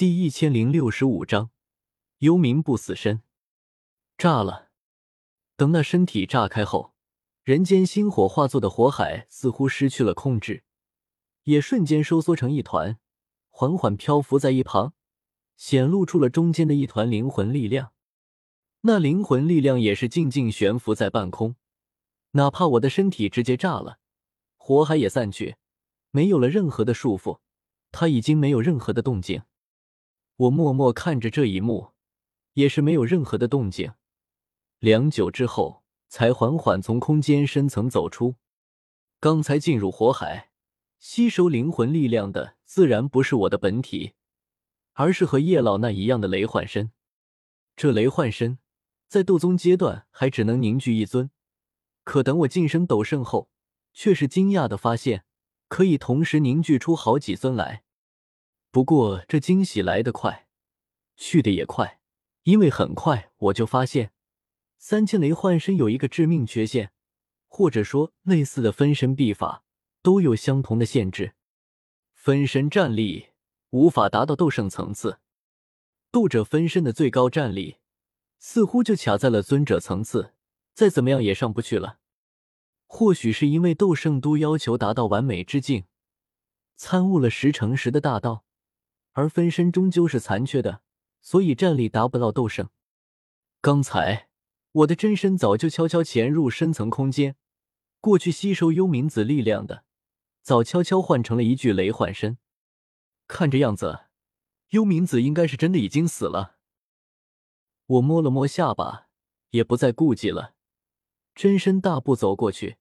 第一千零六十五章，幽冥不死身。炸了！等那身体炸开后，人间星火化作的火海似乎失去了控制，也瞬间收缩成一团，缓缓漂浮在一旁，显露出了中间的一团灵魂力量。那灵魂力量也是静静悬浮在半空，哪怕我的身体直接炸了，火海也散去，没有了任何的束缚，它已经没有任何的动静。我默默看着这一幕，也是没有任何的动静。良久之后，才缓缓从空间深层走出。刚才进入火海，吸收灵魂力量的，自然不是我的本体，而是和叶老那一样的雷幻身。这雷幻身，在斗宗阶段还只能凝聚一尊，可等我晋升斗圣后，却是惊讶的发现，可以同时凝聚出好几尊来。不过这惊喜来得快，去的也快，因为很快我就发现，三千雷幻身有一个致命缺陷，或者说类似的分身秘法都有相同的限制。分身战力无法达到斗圣层次，斗者分身的最高战力似乎就卡在了尊者层次，再怎么样也上不去了。或许是因为斗圣都要求达到完美之境，参悟了十成十的大道。而分身终究是残缺的，所以战力达不到斗圣。刚才我的真身早就悄悄潜入深层空间，过去吸收幽冥子力量的，早悄悄换成了一具雷幻身。看这样子，幽冥子应该是真的已经死了。我摸了摸下巴，也不再顾忌了，真身大步走过去，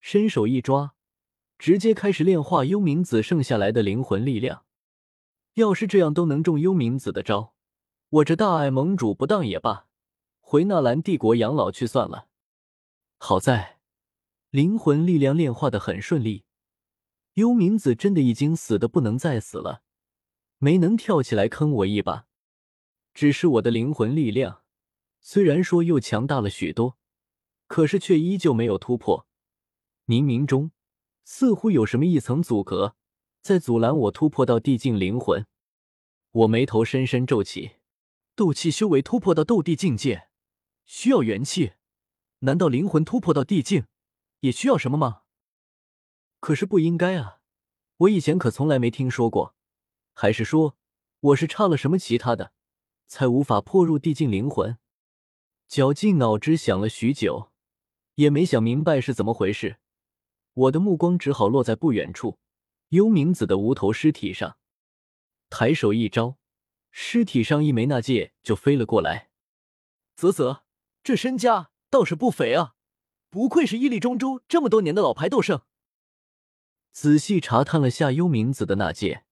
伸手一抓，直接开始炼化幽冥子剩下来的灵魂力量。要是这样都能中幽冥子的招，我这大爱盟主不当也罢，回纳兰帝国养老去算了。好在灵魂力量炼化的很顺利，幽冥子真的已经死的不能再死了，没能跳起来坑我一把。只是我的灵魂力量虽然说又强大了许多，可是却依旧没有突破，冥冥中似乎有什么一层阻隔。在阻拦我突破到地境灵魂，我眉头深深皱起。斗气修为突破到斗帝境界，需要元气，难道灵魂突破到地境也需要什么吗？可是不应该啊，我以前可从来没听说过。还是说我是差了什么其他的，才无法破入地境灵魂？绞尽脑汁想了许久，也没想明白是怎么回事。我的目光只好落在不远处。幽冥子的无头尸体上，抬手一招，尸体上一枚纳戒就飞了过来。啧啧，这身家倒是不菲啊！不愧是屹立中州这么多年的老牌斗圣。仔细查探了下幽冥子的纳戒，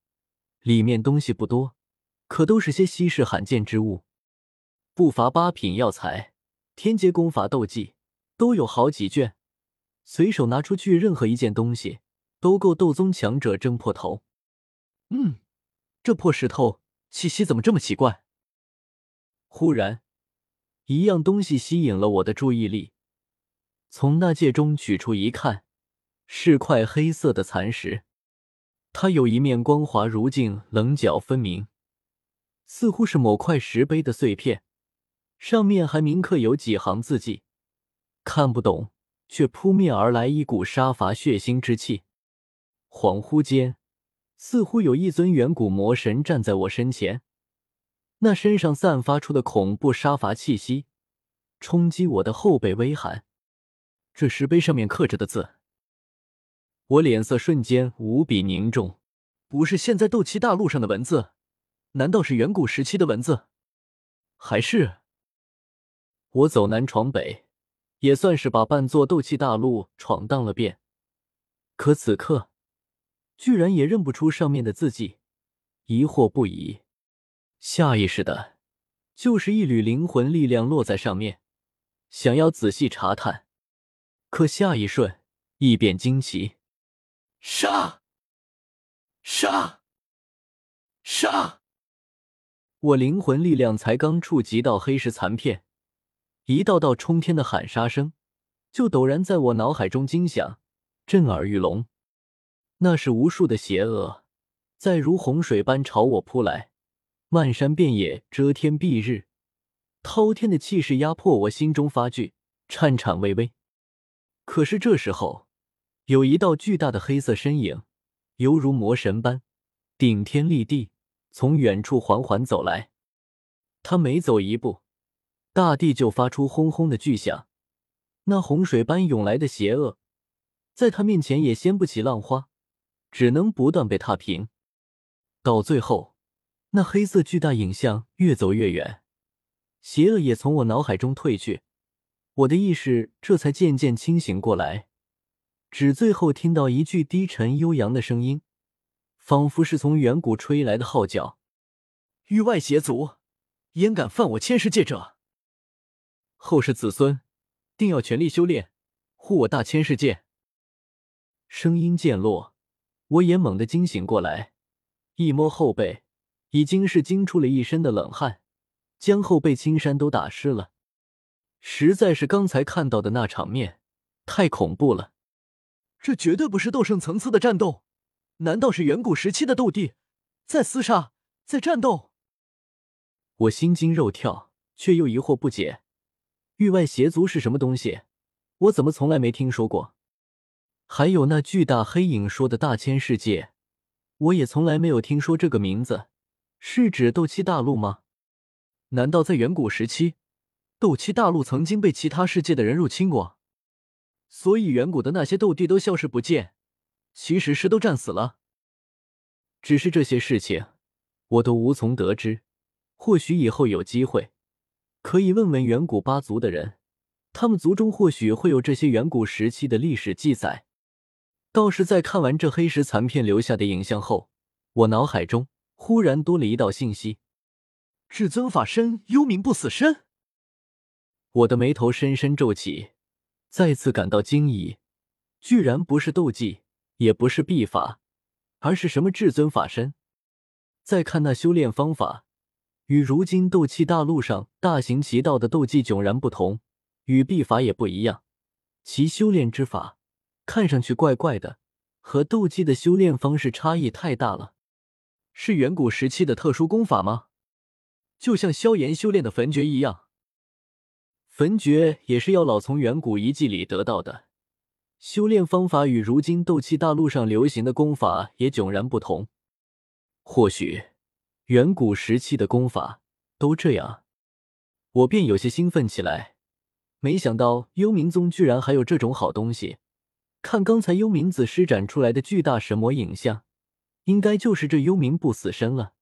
里面东西不多，可都是些稀世罕见之物，不乏八品药材、天阶功法、斗技，都有好几卷。随手拿出去任何一件东西。都够斗宗强者挣破头。嗯，这破石头气息怎么这么奇怪？忽然，一样东西吸引了我的注意力。从那戒中取出一看，是块黑色的残石。它有一面光滑如镜，棱角分明，似乎是某块石碑的碎片。上面还铭刻有几行字迹，看不懂，却扑面而来一股杀伐血腥之气。恍惚间，似乎有一尊远古魔神站在我身前，那身上散发出的恐怖杀伐气息，冲击我的后背，微寒。这石碑上面刻着的字，我脸色瞬间无比凝重。不是现在斗气大陆上的文字，难道是远古时期的文字？还是……我走南闯北，也算是把半座斗气大陆闯荡了遍，可此刻。居然也认不出上面的字迹，疑惑不已。下意识的，就是一缕灵魂力量落在上面，想要仔细查探。可下一瞬，异变惊奇，杀！杀！杀！我灵魂力量才刚触及到黑石残片，一道道冲天的喊杀声就陡然在我脑海中惊响，震耳欲聋。那是无数的邪恶，在如洪水般朝我扑来，漫山遍野，遮天蔽日，滔天的气势压迫我心中发惧，颤颤巍巍。可是这时候，有一道巨大的黑色身影，犹如魔神般顶天立地，从远处缓缓走来。他每走一步，大地就发出轰轰的巨响。那洪水般涌来的邪恶，在他面前也掀不起浪花，只能不断被踏平。到最后，那黑色巨大影像越走越远，邪恶也从我脑海中退去，我的意识这才渐渐清醒过来。只最后听到一句低沉悠扬的声音，仿佛是从远古吹来的号角：“域外邪族，焉敢犯我千世界者？后世子孙！”定要全力修炼，护我大千世界。声音渐落，我也猛地惊醒过来，一摸后背，已经是惊出了一身的冷汗，将后背青衫都打湿了。实在是刚才看到的那场面太恐怖了，这绝对不是斗圣层次的战斗，难道是远古时期的斗帝在厮杀，在战斗？我心惊肉跳，却又疑惑不解。域外邪族是什么东西？我怎么从来没听说过？还有那巨大黑影说的大千世界，我也从来没有听说这个名字。是指斗气大陆吗？难道在远古时期，斗气大陆曾经被其他世界的人入侵过？所以远古的那些斗帝都消失不见，其实是都战死了。只是这些事情，我都无从得知。或许以后有机会。可以问问远古八族的人，他们族中或许会有这些远古时期的历史记载。倒是在看完这黑石残片留下的影像后，我脑海中忽然多了一道信息：至尊法身，幽冥不死身。我的眉头深深皱起，再次感到惊疑，居然不是斗技，也不是秘法，而是什么至尊法身？再看那修炼方法。与如今斗气大陆上大行其道的斗技迥然不同，与秘法也不一样。其修炼之法看上去怪怪的，和斗技的修炼方式差异太大了。是远古时期的特殊功法吗？就像萧炎修炼的焚诀一样。焚诀也是药老从远古遗迹里得到的，修炼方法与如今斗气大陆上流行的功法也迥然不同。或许。远古时期的功法都这样，我便有些兴奋起来。没想到幽冥宗居然还有这种好东西。看刚才幽冥子施展出来的巨大神魔影像，应该就是这幽冥不死身了。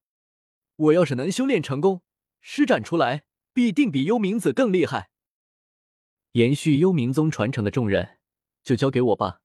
我要是能修炼成功，施展出来必定比幽冥子更厉害。延续幽冥宗传承的重任，就交给我吧。